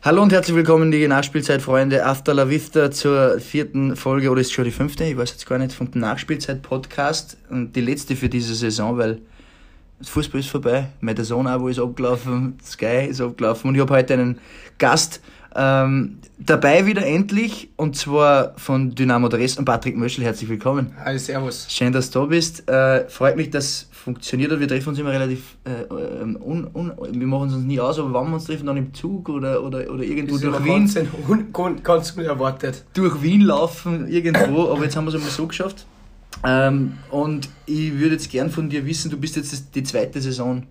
Hallo und herzlich willkommen, die Nachspielzeit-Freunde. After la Vista zur vierten Folge, oder ist es schon die fünfte? Ich weiß jetzt gar nicht, vom Nachspielzeit-Podcast. Und die letzte für diese Saison, weil das Fußball ist vorbei. Mein Abo ist abgelaufen, Sky ist abgelaufen und ich habe heute einen Gast ähm, dabei wieder endlich und zwar von Dynamo Dresden, Patrick Möschel. Herzlich willkommen. Hi, servus. Schön, dass du da bist. Äh, freut mich, dass funktioniert hat. Wir treffen uns immer relativ, äh, ähm, un, un, wir machen es uns nie aus, aber wann wir uns treffen, dann im Zug oder, oder, oder irgendwo das durch Wien. Ganz, ganz unerwartet. Durch Wien laufen, irgendwo, aber jetzt haben wir es einmal so geschafft. Ähm, und ich würde jetzt gern von dir wissen, du bist jetzt die zweite Saison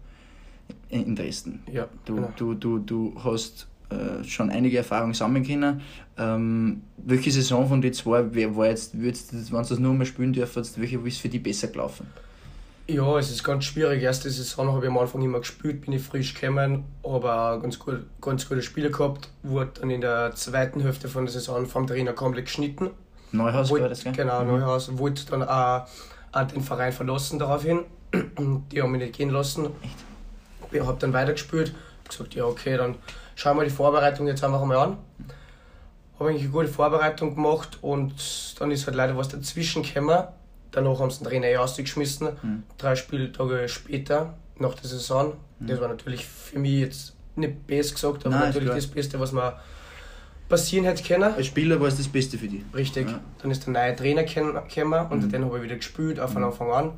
in Dresden. Ja. Du, genau. du, du, du hast äh, schon einige Erfahrungen sammeln können. Ähm, welche Saison von den zwei war jetzt, würdest, wenn du das nur mal spielen dürftest, welche ist für dich besser gelaufen? Ja, es ist ganz schwierig. Erste Saison habe ich am Anfang immer gespielt, bin ich frisch gekommen, habe ganz, gut, ganz gute Spiele gehabt, wurde dann in der zweiten Hälfte von der Saison vom Trainer komplett geschnitten. Neuhaus wollt, war das, gell? Genau, mhm. Neuhaus. Wollte dann auch, auch den Verein verlassen daraufhin. Die haben mich nicht gehen lassen. Echt? Ich habe dann weitergespielt. Gesagt, ja okay, dann schauen wir die Vorbereitung jetzt einfach mal an. Habe eigentlich eine gute Vorbereitung gemacht und dann ist halt leider was dazwischen gekommen Danach haben sie den Trainer eh ausgeschmissen. Mhm. Drei Spieltage später, nach der Saison. Mhm. Das war natürlich für mich jetzt nicht best gesagt, aber Nein, natürlich das Beste, was man passieren hätte können. Als Spieler war es das Beste für dich. Richtig. Ja. Dann ist der neue Trainer gekommen und mhm. den habe ich wieder gespielt, auch von mhm. Anfang an.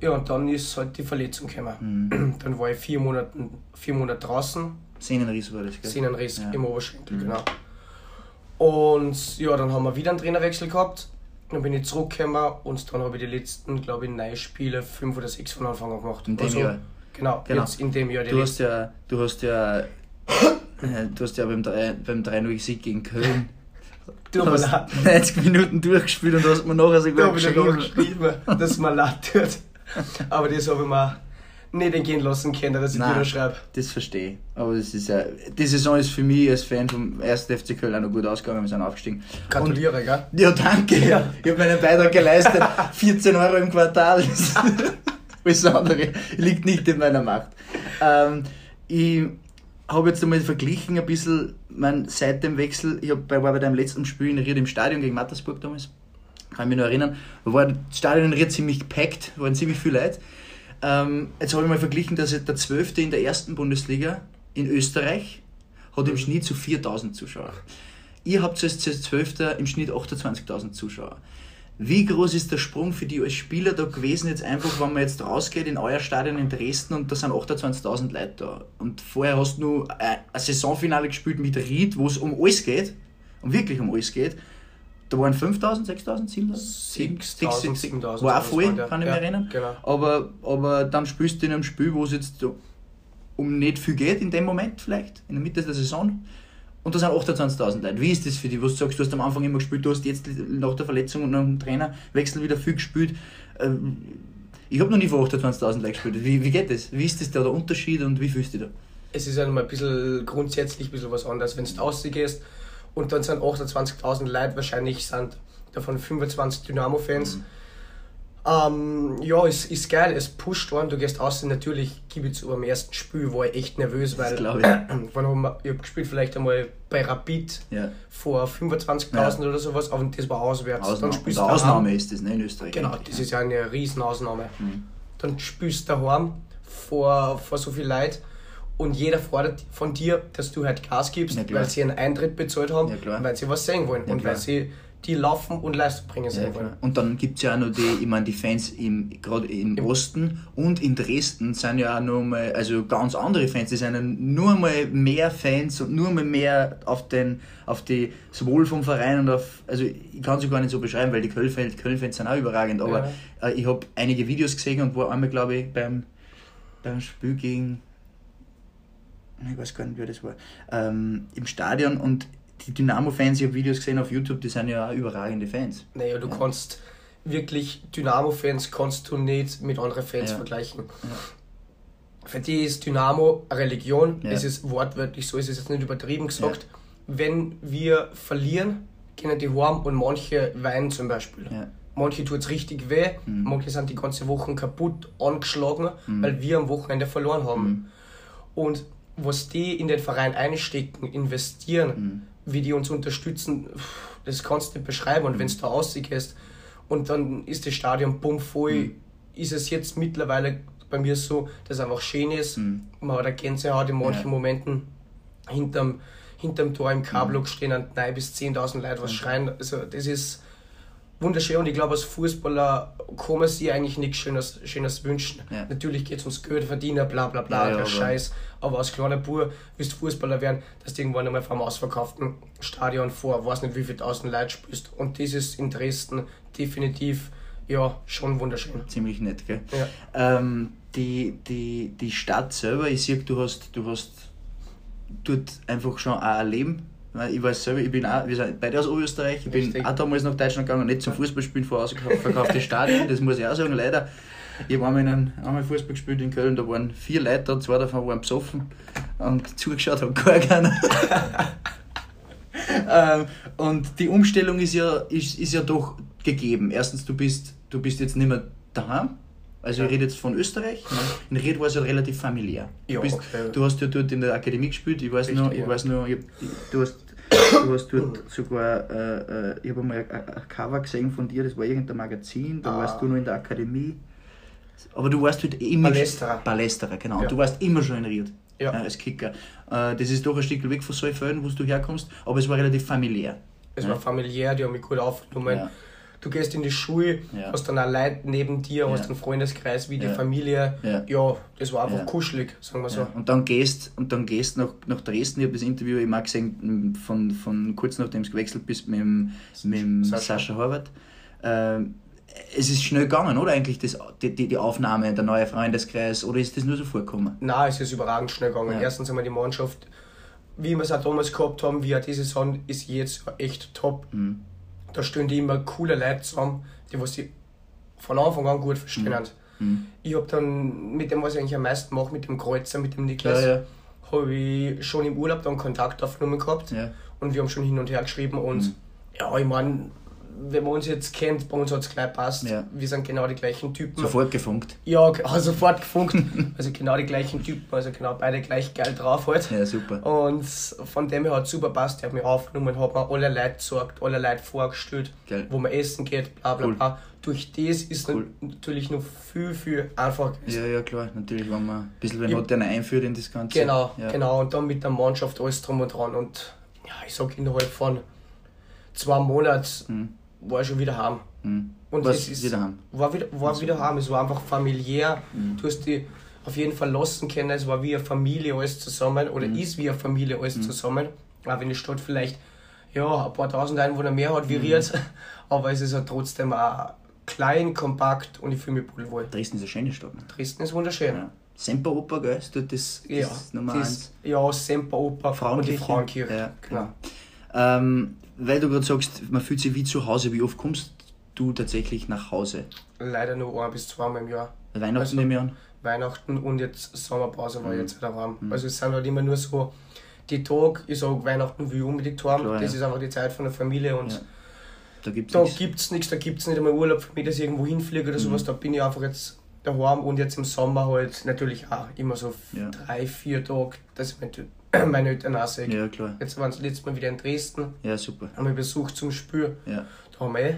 Ja, und dann ist halt die Verletzung gekommen. Mhm. Dann war ich vier Monate, vier Monate draußen. Sehnenriss war das, gell? Sehnenriss ja. im Oberschenkel, mhm. genau. Und ja, dann haben wir wieder einen Trainerwechsel gehabt. Dann bin ich zurückgekommen und dann habe ich die letzten, glaube ich, neun Spiele, fünf oder sechs von Anfang an gemacht. In dem also, Jahr? Genau, genau, jetzt in dem Jahr. du, hast ja, du hast ja, du hast ja beim 3-0-Sieg gegen Köln du hast 90 Minuten durchgespielt und hast mir nachher sogar geschrieben. geschrieben, dass mir leid tut. Aber das habe ich mir nicht entgehen lassen können, dass ich Nein, dir schreibe. Das verstehe ich. Aber das ist ja, die Saison ist für mich als Fan vom 1. FC Köln auch noch gut ausgegangen, wir sind aufgestiegen. Gratuliere, Und, gell? Ja, danke. Ja. Ich habe meinen Beitrag geleistet. 14 Euro im Quartal. Alles andere liegt nicht in meiner Macht. Ähm, ich habe jetzt einmal verglichen ein bisschen mein, seit dem Wechsel. Ich hab, war bei deinem letzten Spiel in Ried im Stadion gegen Mattersburg damals. Kann ich mich noch erinnern. War das Stadion in Ried ziemlich gepackt, waren ziemlich viele Leute. Ähm, jetzt habe ich mal verglichen, dass der 12. in der ersten Bundesliga in Österreich hat im Schnitt zu 4000 Zuschauer. Ihr habt als 12. im Schnitt 28.000 Zuschauer. Wie groß ist der Sprung für die als Spieler da gewesen, jetzt einfach, wenn man jetzt rausgeht in euer Stadion in Dresden und da sind 28.000 Leute da. Und vorher hast du nur ein Saisonfinale gespielt mit Ried, wo es um alles geht, um wirklich um alles geht. Da waren 5000, 6000, 7000? 7000. War auch voll, kann ich mich erinnern. Genau. Aber, aber dann spielst du in einem Spiel, wo es jetzt um nicht viel geht, in dem Moment vielleicht, in der Mitte der Saison. Und da sind 28.000 Leute. Wie ist das für dich? Was du sagst, du hast am Anfang immer gespielt, du hast jetzt nach der Verletzung und nach dem Trainerwechsel wieder viel gespielt. Ähm, ich habe noch nie vor 28.000 Leute gespielt. Wie, wie geht das? Wie ist das da der Unterschied und wie fühlst du dich da? Es ist einmal ein bisschen grundsätzlich ein bisschen was anderes. Wenn du rausgehst, und dann sind 28.000 Leute, wahrscheinlich sind davon 25 Dynamo-Fans. Mhm. Ähm, ja, es ist geil, es pusht an, du gehst aus, natürlich gebe ich zu, am ersten Spiel war ich echt nervös, weil ich. ich habe gespielt vielleicht einmal bei Rapid ja. vor 25.000 ja. oder sowas, aber das war auswärts. Ausnahme, dann Ausnahme ist das, ne, in Österreich. Genau, das ist ja eine Riesenausnahme. Mhm. Dann spielst du daheim vor, vor so viel Leid und jeder fordert von dir, dass du halt Gas gibst, ja, weil sie einen Eintritt bezahlt haben, ja, weil sie was sehen wollen ja, und weil sie die laufen und Leistung bringen sehen wollen. Und dann gibt es ja auch noch die, ich meine, die Fans im, gerade im, Im Osten und in Dresden sind ja auch noch mal, also ganz andere Fans, die sind nur mal mehr Fans und nur mal mehr auf den, auf die, sowohl vom Verein und auf, also ich kann sie gar nicht so beschreiben, weil die Köln-Fans Köln sind auch überragend, aber äh, ich habe einige Videos gesehen und war einmal, glaube ich, beim, beim Spiel gegen ich weiß gar nicht, wer das war, ähm, im Stadion und die Dynamo-Fans, ich habe Videos gesehen auf YouTube, die sind ja auch überragende Fans. Naja, du ja. kannst wirklich Dynamo-Fans kannst du nicht mit anderen Fans ja. vergleichen. Ja. Für die ist Dynamo eine Religion, es ist wortwörtlich so, es ist jetzt nicht übertrieben gesagt. Wenn wir verlieren, gehen die heim und manche weinen zum Beispiel. Manche tut es richtig weh, mhm. manche sind die ganze Woche kaputt, angeschlagen, mhm. weil wir am Wochenende verloren haben. Mhm. Und was die in den Verein einstecken, investieren, wie die uns unterstützen, das kannst du nicht beschreiben. Und wenn du da rausgehst und dann ist das Stadion bumm voll, ist es jetzt mittlerweile bei mir so, dass es einfach schön ist. Man hat eine Gänsehaut in manchen Ja. Momenten hinterm, hinterm Tor im K-Block stehen und 9 bis 10.000 Leute was schreien. Also das ist wunderschön und ich glaube, als Fußballer kann man sich eigentlich nichts Schönes, Schönes wünschen. Ja. Natürlich geht es ums Geld verdienen, bla bla bla, Ja, ja, der Scheiß. Aber als kleiner Bub willst du Fußballer werden, dass du irgendwann einmal vor einem ausverkauften Stadion vor, weiß nicht wie viel tausend Leute spielst. Und das ist in Dresden definitiv ja schon wunderschön. Ziemlich nett, gell? Ja. Ähm, die, die, die Stadt selber, ich sehe, du hast, du hast dort einfach schon auch ein Leben. Ich weiß selber, ich bin auch, wir sind beide aus Oberösterreich, ich bin Richtig. auch damals nach Deutschland gegangen, nicht zum Fußballspielen vor ausverkaufte Stadien, das muss ich auch sagen, leider. Ich habe einmal, einmal Fußball gespielt in Köln, da waren vier Leute da, zwei davon waren besoffen und zugeschaut hat gar keiner. ähm, und die Umstellung ist ja, ist, ist ja doch gegeben. Erstens, du bist, du bist jetzt nicht mehr daheim. Also ich rede jetzt von Österreich. In Ried war es ja relativ familiär. Ja, du, bist, okay. du hast ja dort in der Akademie gespielt. Ich weiß Richtig, noch, ich ja. weiß noch, ich, du hast, du hast dort sogar, äh, äh, ich habe mal ein, ein Cover gesehen von dir, das war irgendein Magazin, da Ah. warst du noch in der Akademie. Aber du warst dort immer Palästra. Palästra, genau. Ja. Du warst immer schon in Ried Ja. äh, als Kicker. Äh, das ist doch ein Stück weg von Saalfelden, wo du herkommst, aber es war relativ familiär. Es war familiär, die haben mich gut aufgenommen. Du gehst in die Schule, Ja. hast dann auch Leute neben dir, Ja. hast einen Freundeskreis wie die. Familie. Ja. das war einfach kuschelig, sagen wir so. Und dann gehst und dann gehst nach, nach Dresden. Ich habe das Interview immer gesehen, von, von kurz nachdem du gewechselt bist mit dem, mit dem Sascha. Sascha Horvath. Ähm, es ist schnell gegangen, oder eigentlich das, die, die, die Aufnahme, der neue Freundeskreis, oder ist das nur so vorgekommen? Nein, es ist überragend schnell gegangen. Ja. Erstens einmal die Mannschaft, wie wir es auch damals gehabt haben, wie auch diese Saison, ist jetzt echt top. Mhm. Da stehen die immer coole Leute zusammen, die was sie von Anfang an gut verstehen. Mhm. Ich habe dann mit dem, was ich eigentlich am meisten mache, mit dem Kreuzer, mit dem Niklas, Ja, ja. habe ich schon im Urlaub dann Kontakt aufgenommen gehabt. Ja. Und wir haben schon hin und her geschrieben und Mhm. ja, ich meine, wenn man uns jetzt kennt, bei uns hat es gleich passt. Ja. Wir sind genau die gleichen Typen. Sofort gefunkt. Ja, also sofort gefunkt. also genau die gleichen Typen, also genau beide gleich geil drauf halt. Ja, super. Und von dem her hat es super passt. Der hat mich aufgenommen, hat mir alle Leute gesagt, alle Leute vorgestellt, Geil. wo man essen geht, bla bla Cool. bla. Durch das ist Cool. nat- natürlich noch viel, viel einfacher. Ja, ja, klar. Natürlich, wenn man ein bisschen wenn man den einführt in das Ganze. Genau, ja. genau. Und dann mit der Mannschaft alles drum und dran. Und ja, ich sag innerhalb von zwei Monaten Mhm. War ich schon wieder heim. Mhm. Und Was es ist, wieder haben. War wieder, war wieder heim. Es war einfach familiär. Mhm. Du hast die auf jeden Fall lassen können. Es war wie eine Familie alles zusammen. Oder Mhm. ist wie eine Familie alles zusammen. Auch wenn die Stadt vielleicht ja, ein paar tausend Einwohner mehr hat wie Mhm. Ried. Aber es ist ja trotzdem auch klein, kompakt und ich fühle mich pudelwohl. Dresden ist eine schöne Stadt. Ne? Dresden ist wunderschön. Ja. Semperoper, gell? Ist das, das Ja, Nummer das- eins. Ja, Semperoper und die Frauenkirche. Frauenkirche. Ja, genau. Ähm, weil du gerade sagst, man fühlt sich wie zu Hause. Wie oft kommst du tatsächlich nach Hause? Leider nur ein bis zweimal im Jahr. Weihnachten Also- nehme ich an. Weihnachten und jetzt Sommerpause Mhm. war jetzt wieder warm. Also es sind halt immer nur so die Tage, ich sag Weihnachten will ich unbedingt haben. Klar, das ja. ist einfach die Zeit von der Familie und Ja. Da gibt's da nichts. gibt's nichts, da gibt's nicht einmal Urlaub für mich, dass ich irgendwo hinfliege oder Mhm. sowas. Da bin ich einfach jetzt daheim und jetzt im Sommer halt natürlich auch immer so Ja. drei, vier Tage, dass ich meine, meine Eltern auch sehe. Ja, klar. Jetzt waren sie letztes Mal wieder in Dresden, Ja, super. haben wir besucht zum Spiel. Ja, Da haben wir eh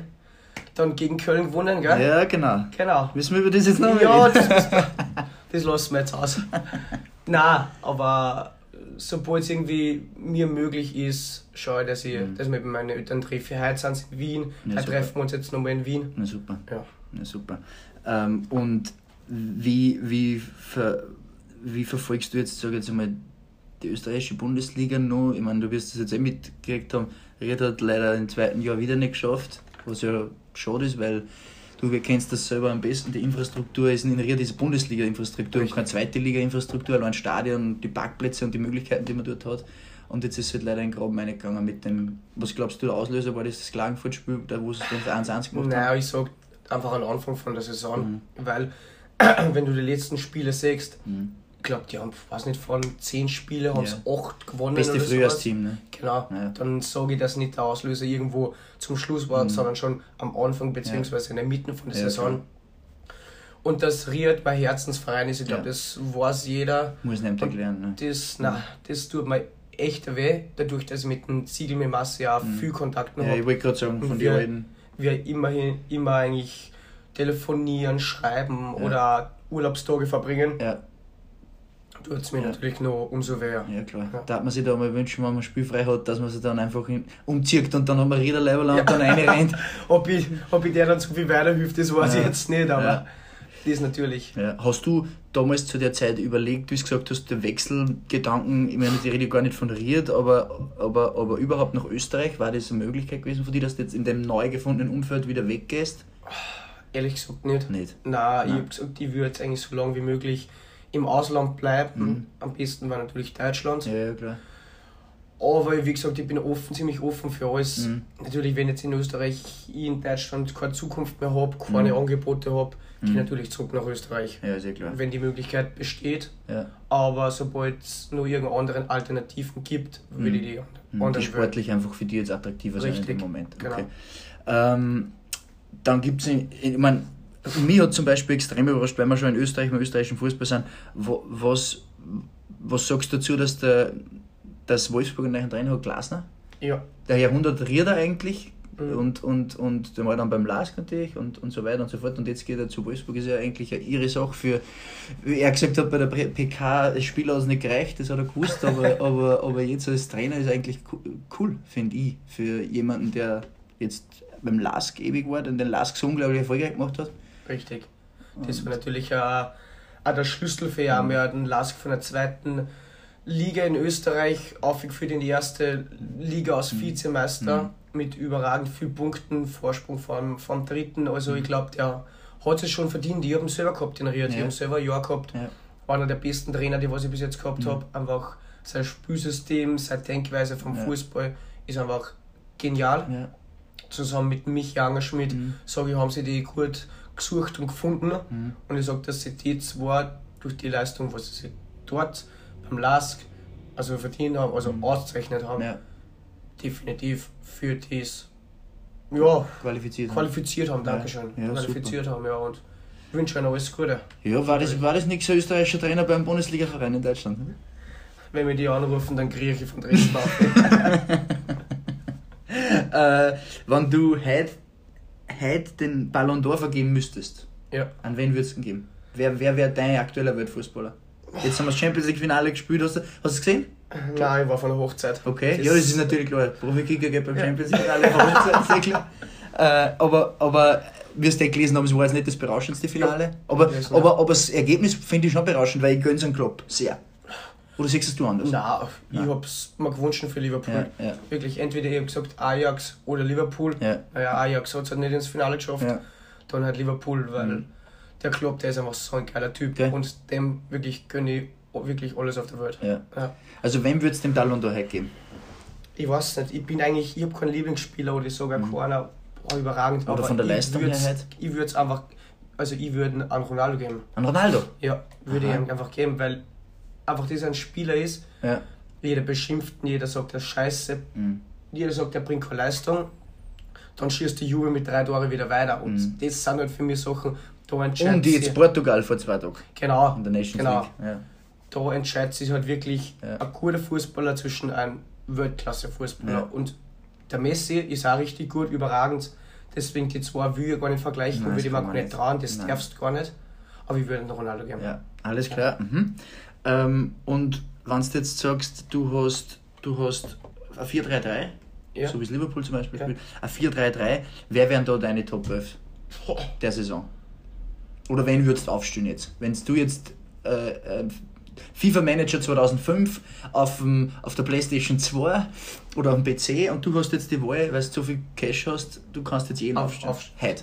dann gegen Köln gewonnen, gell? ja genau. Genau. Müssen wir über das jetzt noch Ja, reden? das, das lassen wir jetzt aus. Nein, aber sobald es irgendwie mir möglich ist, schaue ich, dass ich, mit meinen Eltern treffe. Heute sind sie in Wien, Mhm. Ja, heute treffen wir uns jetzt nochmal in Wien. Na super. Ja. Na super. Ähm, und wie, wie, ver, wie verfolgst du jetzt, sag ich jetzt einmal, die österreichische Bundesliga noch? Ich meine, du wirst das jetzt eh mitgekriegt haben. Ried hat leider im zweiten Jahr wieder nicht geschafft, was ja schade ist, weil du kennst das selber am besten. Die Infrastruktur ist in Ried diese Bundesliga-Infrastruktur und keine zweite Liga-Infrastruktur, allein Stadion, die Parkplätze und die Möglichkeiten, die man dort hat. Und jetzt ist es halt leider in Graben reingegangen mit dem, was glaubst du, der Auslöser war das, das Klagenfurt-Spiel, da wo sie dann 1-1 gemacht haben? Naja, ich sag einfach am Anfang von der Saison, Mhm. weil wenn du die letzten Spiele siehst, Mhm. Ich glaube, die haben, weiß nicht, von zehn Spielen haben sie Ja. acht gewonnen. Beste. Frühjahrsteam, ne? Genau, Ja. dann sage ich, dass nicht der Auslöser irgendwo zum Schluss war, Mhm. sondern schon am Anfang beziehungsweise in der Mitte von der Saison. Und dass Ried mein Herzensverein ist, ich glaube, das weiß jeder. Muss nicht erklären. Ne? Das, na, das tut mir echt weh, dadurch, dass ich mit dem Ziegel mit Masse ja viel Kontakt noch Mhm. Ja, ich habe. wollte gerade sagen, von den wir- alten. Wir immerhin immer eigentlich telefonieren, schreiben Ja. oder Urlaubstage verbringen. Ja, Tut es mir Ja. natürlich noch umso weh. ja klar. Ja. Da hat man sich da mal wünschen, wenn man spielfrei hat, dass man sich dann einfach in, umzieht und dann hat man Riederlevel und Ja. dann reinrennt. Ob ich, ob ich der dann so viel weiterhilft, das weiß ich jetzt nicht, aber das natürlich. Ja. Hast du damals zu der Zeit überlegt, wie du gesagt hast, der Wechselgedanken, ich meine, ich rede gar nicht von Ried, aber, aber, aber überhaupt nach Österreich, war das eine Möglichkeit gewesen für dich, dass du jetzt in dem neu gefundenen Umfeld wieder weggehst? Ehrlich gesagt nicht. Nicht. Nein, ich Nein. habe gesagt, ich würde jetzt eigentlich so lange wie möglich im Ausland bleiben. Mhm. Am besten war natürlich Deutschland. Ja, ja, klar. Aber wie gesagt, ich bin offen, ziemlich offen für alles. Mhm. Natürlich, wenn jetzt in Österreich ich in Deutschland keine Zukunft mehr habe, keine Mhm. Angebote habe, gehe ich Mhm. natürlich zurück nach Österreich. Ja, sehr klar. Wenn die Möglichkeit besteht. Ja. Aber sobald es noch irgendeine anderen Alternativen gibt, würde ich die Mhm, anderen Die sportlich einfach für dich jetzt attraktiver Richtig, dem Moment. genau. Okay. Ähm, dann gibt es, ich meine, mich hat zum Beispiel extrem überrascht, weil wir schon in Österreich, im österreichischen Fußball sind, wo, was, was sagst du dazu, dass der dass Wolfsburg einen neuen Trainer hat, Glasner? Ja, Der Jahrhundert Rieder eigentlich Mhm. und, und, und der war dann beim Lask natürlich und, und so weiter und so fort und jetzt geht er zu Wolfsburg, ist ja eigentlich eine ihre Sache für, wie er gesagt hat, bei der PK, das Spiel hat es nicht gereicht, das hat er gewusst, aber, aber, aber jetzt als Trainer ist eigentlich co- cool, finde ich, für jemanden, der jetzt beim Lask ewig war, den den Lask so unglaublich erfolgreich gemacht hat. Richtig. Das war natürlich auch, auch der Schlüssel für ihn. Wir hatten Lask von der zweiten Liga in Österreich aufgeführt in die erste Liga als Vizemeister mit überragend viel Punkten, Vorsprung vom, vom dritten. Also ich glaube, der hat es schon verdient. Ich habe ihn selber gehabt in. Ich Ja. habe ihn selber ein Jahr gehabt. Ja. Einer der besten Trainer, die was ich bis jetzt gehabt habe. Einfach sein Spielsystem, seine Denkweise vom Ja. Fußball ist einfach genial. Ja. Zusammen mit Michi Angerschmidt, Mhm. sage ich, haben sie die gut gesucht und gefunden. Mhm. Und ich sage, dass sie die zwei durch die Leistung, was sie dort beim LASK also verdient haben, also ausgezeichnet haben, Mhm. ja, definitiv für das ja, qualifiziert. qualifiziert haben. Ja. Dankeschön. Ja, qualifiziert haben, ja. Und ich wünsche ihnen alles Gute. Ja, war das, war das nicht so österreichischer Trainer beim Bundesliga-Verein in Deutschland? Wenn wir die anrufen, dann kriege ich von Dresden auf. äh, wenn du heute, heute den Ballon d'Or vergeben müsstest, ja. an wen würdest du ihn geben? Wer, wer wäre dein aktueller Weltfußballer? Jetzt haben wir das Champions League Finale gespielt, hast du, hast du es gesehen? Nein, ich war von der Hochzeit. Okay, Das- ja, das ist natürlich klar. Profi-Kicker geht beim Ja. Champions League Finale, aber sehr klar. Äh, aber, aber, wie es gelesen haben, es war jetzt nicht das berauschendste Finale. Ja, aber, aber, ja. aber das Ergebnis finde ich schon berauschend, weil ich gönne es einen Klopp. Sehr. Oder siehst du es anders? Nein, ich Nein. habe es mir gewünscht für Liverpool. Ja, ja, Wirklich, entweder ich habe gesagt Ajax oder Liverpool. ja. Naja, Ajax hat es halt nicht ins Finale geschafft. ja. Dann halt Liverpool, weil Mhm. der Klopp, der ist einfach so ein geiler Typ. Okay. Und dem wirklich gönne ich wirklich alles auf der Welt. Also, wem würdest du dem d'Or heute geben? Ich weiß nicht, ich bin eigentlich, ich habe keinen Lieblingsspieler oder sogar keiner boah, überragend. Mhm. Oder von der ich Leistung her halt? Ich würde es einfach, also ich würde an Ronaldo geben. An Ronaldo? Ja, würde ich Aha. einfach geben, weil einfach dieser ein Spieler ist. Ja. Jeder beschimpft ihn, jeder sagt, er ist scheiße, Mhm. jeder sagt, er bringt keine Leistung. Dann schießt die Juve mit drei Tore wieder weiter. Und Mhm. das sind halt für mich Sachen, da entscheidet Und jetzt sich- Portugal vor zwei Tagen Genau, in der Nations genau. Ja. da entscheidet sich halt wirklich Ja. ein guter Fußballer zwischen einem Weltklasse-Fußballer. Ja. Und der Messi ist auch richtig gut, überragend. Deswegen die zwei will ich gar nicht vergleichen, Nein, würde ich mir gar nicht. trauen, das Nein. darfst du gar nicht. Aber ich würde den Ronaldo geben. Ja, alles klar. Mhm. Ähm, und wenn du jetzt sagst, du hast, du hast ein 4-3-3, Ja. so wie es Liverpool zum Beispiel Ja. spielt, ein 4-3-3, wer wären da deine Top 11 Boah. der Saison? Oder wen würdest du aufstehen jetzt? Wenn du jetzt äh, äh, FIFA Manager 2005 auf, dem, auf der Playstation 2 oder auf dem PC und du hast jetzt die Wahl, weil du so viel Cash hast, du kannst jetzt jeden Auf- aufstellen. auf- Heute,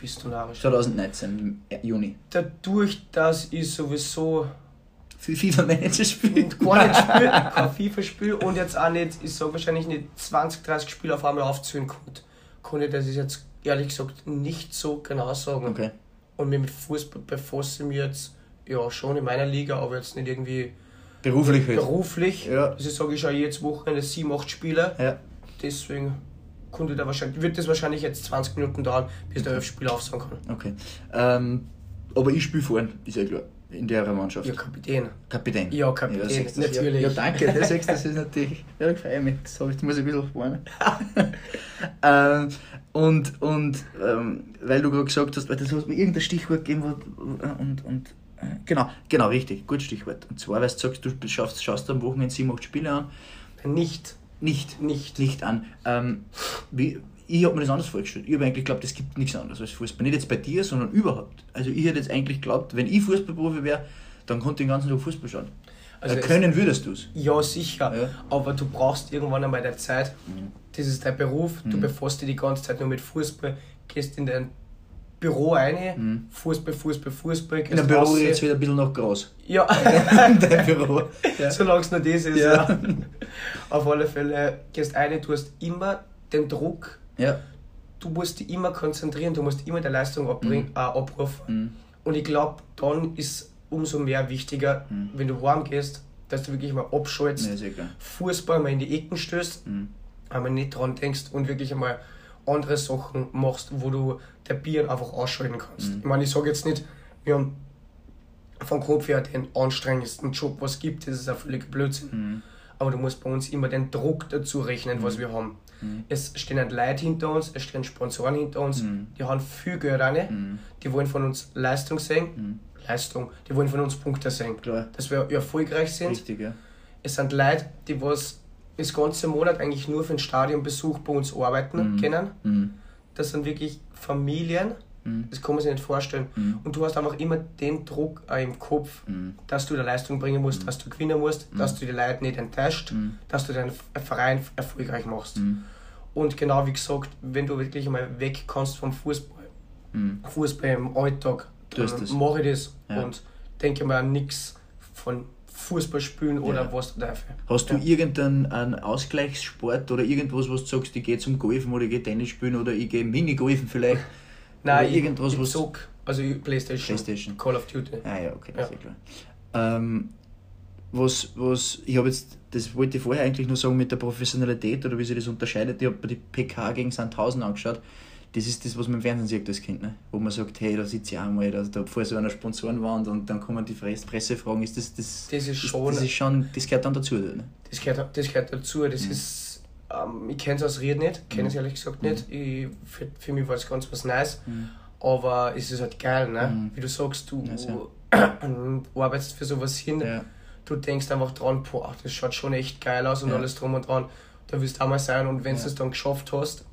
Bist du narrisch. 2019, im Juni. Dadurch, dass ich sowieso Für FIFA Manager spielen. gar nicht spiele, kein FIFA spiele und jetzt auch nicht, ich sage wahrscheinlich nicht 20, 30 Spiele auf einmal aufzählen konnte, konnte ich das jetzt ehrlich gesagt nicht so genau sagen. Okay. Und mich mit Fußball befasse ich mich jetzt ja schon in meiner Liga, aber jetzt nicht irgendwie Beruflich halt. beruflich. Ja. Also sage ich schaue jedes Wochenende 7, 8 Spiele. Ja. Deswegen konnte da wahrscheinlich, wird das wahrscheinlich jetzt 20 Minuten dauern, bis der 11 Spiele aufsagen kann. Okay. Ähm, aber ich spiele vorne, ist ja klar, in der Mannschaft. Ja, Kapitän. Kapitän. Ja, Kapitän, du, natürlich. Ja, ja danke, das, du, das ist natürlich. Ja, da freue ich mich. Das hab ich, muss ich ein bisschen vorne. ähm, und und ähm, weil du gerade gesagt hast, weil das hast mir irgendein Stichwort gegeben wo, und, und äh, genau, genau, richtig, gut Stichwort. Und zwar, weil du sagst, du schaust, schaust am Wochenende 7, 8 Spiele an. Nicht. Nicht. Nicht. Nicht an. Ähm, wie, ich habe mir das anders vorgestellt. Ich habe eigentlich geglaubt, es gibt nichts anderes als Fußball. Nicht jetzt bei dir, sondern überhaupt. Also ich hätte jetzt eigentlich geglaubt, wenn ich Fußballprofi wäre, dann konnte ich den ganzen Tag Fußball schauen. Also äh, können würdest du es. Ja, sicher. Ja. Aber du brauchst irgendwann einmal der Zeit. Mhm. Das ist dein Beruf. Du befasst dich die ganze Zeit nur mit Fußball. Gehst in dein Büro rein. Fußball, Fußball, Fußball. In der Büro raus. jetzt wieder ein bisschen noch groß. Ja, Dein Büro. Ja. solange es nur das ist. Ja. Ja. Auf alle Fälle gehst rein. Du hast immer den Druck. Ja. Du musst dich immer konzentrieren. Du musst immer die Leistung abbringen, äh, abrufen. Mhm. Und ich glaube, dann ist umso mehr wichtiger, Mhm. wenn du heim gehst, dass du wirklich mal abschaltest. Nee. Fußball mal in die Ecken stößt, Mhm. aber nicht dran denkst und wirklich einmal andere Sachen machst, wo du der Bier einfach ausschalten kannst. Mhm. Ich meine, ich sage jetzt nicht, wir haben vom Kopf her den anstrengendsten Job, was es gibt, das ist ein völlig Blödsinn. Mhm. Aber du musst bei uns immer den Druck dazu rechnen, was wir haben. Mhm. Es stehen halt Leute hinter uns, es stehen Sponsoren hinter uns, Mhm. die haben viel Geld rein, Mhm. die wollen von uns Leistung sehen. Mhm. Leistung, die wollen von uns Punkte sehen. Klar. Dass wir erfolgreich sind. Richtig, ja. Es sind Leute, die was das ganze Monat eigentlich nur für den Stadionbesuch bei uns arbeiten Mhm. können. Mhm. Das sind wirklich Familien, Mhm. das kann man sich nicht vorstellen. Mhm. Und du hast einfach immer den Druck im Kopf, Mhm. dass du der Leistung bringen musst, dass du gewinnen musst, dass du die Leute nicht enttäuscht, Mhm. dass du deinen Verein erfolgreich machst. Mhm. Und genau wie gesagt, wenn du wirklich einmal weg kannst vom Fußball, Mhm. Fußball im Alltag, dann mache ich das Ja. und denke mir an nichts von Fußball spielen oder Ja. was Teufel. Hast du Ja. irgendeinen einen Ausgleichssport oder irgendwas, was du sagst, ich gehe zum Golfen oder ich gehe Tennis spielen oder ich gehe Minigolfen vielleicht? Nein, irgendwas, was. zock, also Playstation, Playstation. Call of Duty. Ah ja, okay, Ja. sehr klar. Ähm, was, was, ich habe jetzt, das wollte ich vorher eigentlich nur sagen mit der Professionalität oder wie sich das unterscheidet. Ich habe die PK gegen Sandhausen angeschaut. Das ist das, was man im Fernsehen sieht als Kind, ne? wo man sagt, hey, da sitze ich auch mal, da, da vor so einer Sponsorenwand und dann kommen die Press- Pressefragen. Ist das, das, Das ist schon- das, ist schon, das gehört dann dazu. Ne? Das gehört, das gehört dazu. Das Mhm. ist, ähm, ich kenne es aus Ried nicht, kenne es ehrlich gesagt nicht. Ich, für, für mich war es ganz was Neues. Mhm. Aber es ist halt geil, ne? Mhm. Wie du sagst, du Ja, sehr. arbeitest für sowas hin. Ja. Du denkst einfach dran, boah, das schaut schon echt geil aus und Ja. alles drum und dran. Da willst du auch mal sein und wenn Ja. du es dann geschafft hast,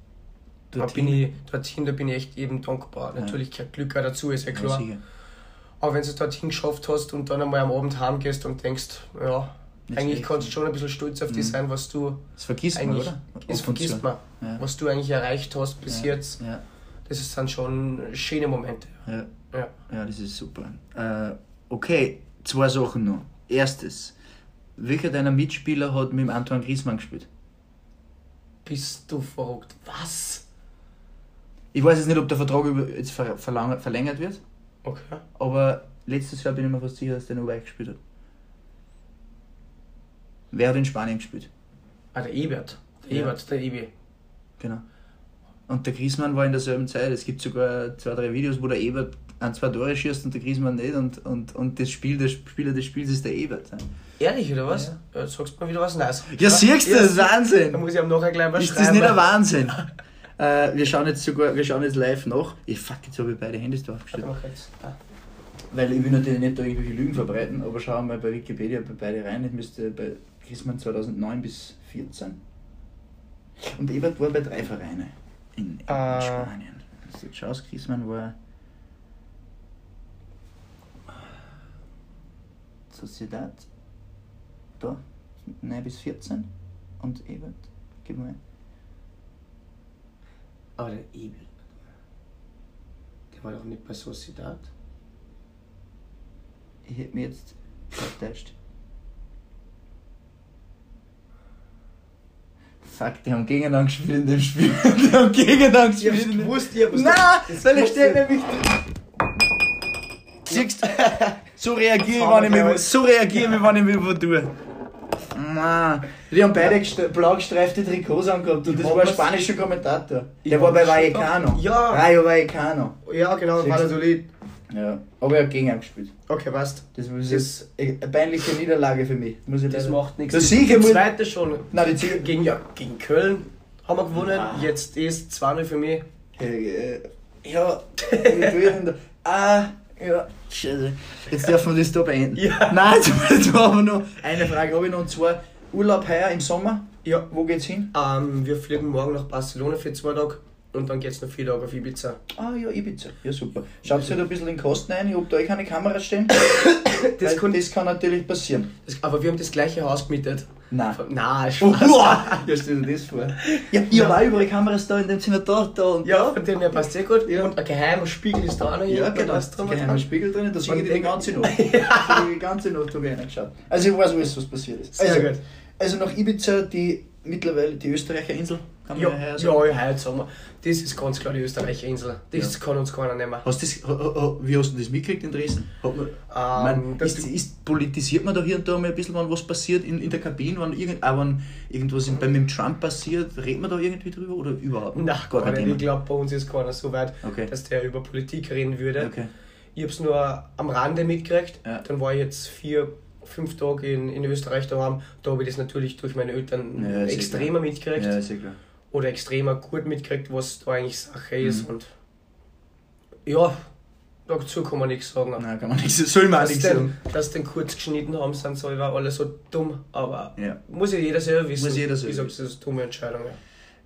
da Dorthin. bin ich dorthin, da bin ich echt eben dankbar. Natürlich gehört Glück auch dazu, ist ja Ja, klar. Aber wenn du es dorthin geschafft hast und dann einmal am Abend heimgehst und denkst, ja, Jetzt eigentlich geht's. kannst du schon ein bisschen stolz auf dich Mhm. sein, was du Das vergisst man, eigentlich, oder? das vergisst man, Ja. was du eigentlich erreicht hast bis Ja. jetzt. Ja. Das sind schon schöne Momente. Ja. Ja. Ja, das ist super. Äh, okay, zwei Sachen noch. Erstes, welcher deiner Mitspieler hat mit dem Antoine Griezmann gespielt? Bist du verrückt? Was? Ich weiß jetzt nicht, ob der Vertrag jetzt verlängert wird, Okay. aber letztes Jahr bin ich mir fast sicher, dass der noch weit gespielt hat. Wer hat in Spanien gespielt? Ah, der Ebert. Der Ja. Ebert, der Ebi. Genau. Und der Griezmann war in derselben Zeit. Es gibt sogar zwei, drei Videos, wo der Ebert ein, zwei Tore schießt und der Griezmann nicht. Und, und, und das Spiel, der Spieler des Spiels ist der Ebert. Ehrlich, oder was? Ja. Ja. Jetzt sagst du mal wieder was Neues. Ja, siehst du, das ist Da Wahnsinn! muss ich am nachher gleich mal Ist schreiben. das nicht ein Wahnsinn? äh, wir schauen jetzt sogar, wir schauen jetzt live nach. Ich fuck, jetzt habe ich beide Handys mal kurz. Ah. Weil ich will natürlich nicht da irgendwelche Lügen verbreiten, aber schauen wir mal bei Wikipedia bei beide rein. Das müsste bei Griezmann 2009 bis 14. Und Ebert war bei drei Vereinen in, in Ah. Spanien. Wenn du jetzt schaust, Griezmann war Sociedad da, 9 bis 14 und Ebert, gib mal. Aber der Ebel. Der war doch nicht bei Sociedad. Ich hätte mir jetzt vertäuscht. Fuck, die haben gegeneinander gespielt in dem Spiel. Die haben gegeneinander Ich gespielt. in dem- gewusst, ich hab's Nein, das weil ich ich. nämlich. Siehst du? So reagiere ich, wenn ich mich, so reagiere ich, wenn ich mich wo tue. Mann. Die haben beide gest- blau gestreifte Trikots angehabt und das hab war ein spanischer Kommentator. Ich Der war bei Vallecano. Ja. Rayo Vallecano. Ja, genau? Valladolid. Ja, aber er hat gegen ihn gespielt. Okay, passt. Das ist Das- jetzt eine peinliche Niederlage für mich. Muss ich Das leider- macht nichts. Der Die Sieger muss. zweite schon. Nein, die Sieger. Gegen, ja, gegen Köln haben wir gewonnen. Ah. Jetzt ist 2-0 für mich. Äh, äh, Ja, ich will ihn da- Ah, ja, scheiße. Jetzt dürfen wir das da beenden. Ja. Nein, jetzt, jetzt haben wir noch eine Frage. Habe ich noch und zwar Urlaub heuer im Sommer. Ja. Wo geht's hin? Ähm, wir fliegen morgen nach Barcelona für zwei Tage und dann geht's noch vier Tage auf Ibiza. Ah ja, Ibiza. Ja, super. Schaut euch da ein bisschen in den Kosten ein, ob da euch keine Kameras stehen. Das kann, das kann natürlich passieren. das, aber wir haben das gleiche Haus gemietet. Nein. Nein, Oh, Spaß. ja, stell dir das vor. Ja, ihr war überall Kameras da in dem Zimmer, da, da und Ja, von dem her passt sehr gut. Ja. Und ein geheimer Spiegel ist da auch noch Ja, genau. da ist ein dran. Spiegel drin, da sehe ich die ganze Nacht. Die ganze Nacht habe ich reingeschaut. Also ich weiß alles, was passiert ist. Sehr Also, gut. also nach Ibiza, die mittlerweile die Österreicher Insel, kann man Ja, ja, ja, ja, sagen wir. Das ist ganz klar die Österreicher Insel. Das kann uns keiner nehmen. Hast das, wie hast du das mitgekriegt in Dresden? Hat man, Ähm, das- ist, ist, politisiert man da hier und da mal ein bisschen, wenn was passiert in, in der Kabine, wenn, irgend, auch wenn irgendwas in, bei mit dem Trump passiert, redet man da irgendwie drüber oder überhaupt Nein, Gar kein nicht. Thema. Ich glaube, bei uns ist keiner so weit, Okay. dass der über Politik reden würde. Okay. Ich habe es nur am Rande mitgekriegt. Ja. Dann war ich jetzt vier, fünf Tage in, in Österreich daheim. Da habe ich das natürlich durch meine Eltern Ja, extremer mitgekriegt. Ja, ja klar. Oder extremer gut mitgekriegt, was da eigentlich Sache ist. Mhm. Und ja, dazu kann man nichts sagen. Nein, kann man nichts, soll man auch dass, nichts den, sagen. dass den kurz geschnitten haben, sind so war alle so dumm. Aber Ja. muss ja jeder selber wissen. Muss jeder selber Ich das ist eine dumme Entscheidung. Ja.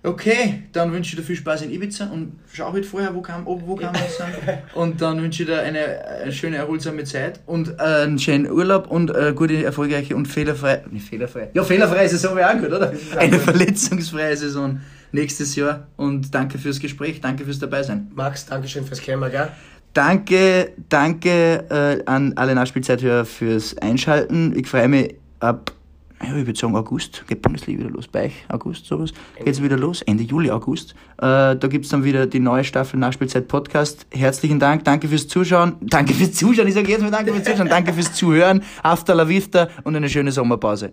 Okay, dann wünsche ich dir viel Spaß in Ibiza und schau halt vorher, wo, kam, wo Kameras sind. Und dann wünsche ich dir eine, eine schöne, erholsame Zeit und äh, einen schönen Urlaub und äh, gute, erfolgreiche und fehlerfreie. Nicht fehlerfrei. Ja, fehlerfreie Saison wäre auch gut, oder? Eine verletzungsfreie Saison nächstes Jahr. Und danke fürs Gespräch, danke fürs Dabeisein. Max, Dankeschön fürs Kämmer, gell? Danke, danke äh, an alle Nachspielzeithörer fürs Einschalten. Ich freue mich ab, ja, ich würde sagen August, geht Bundesliga wieder los, bei euch, August, sowas, geht's wieder los, Ende Juli, August. Äh, da gibt's dann wieder die neue Staffel Nachspielzeit Podcast. Herzlichen Dank, danke fürs Zuschauen, danke fürs Zuschauen, ich sage jetzt mal danke fürs Zuschauen, danke fürs Zuhören, hasta la vista und eine schöne Sommerpause.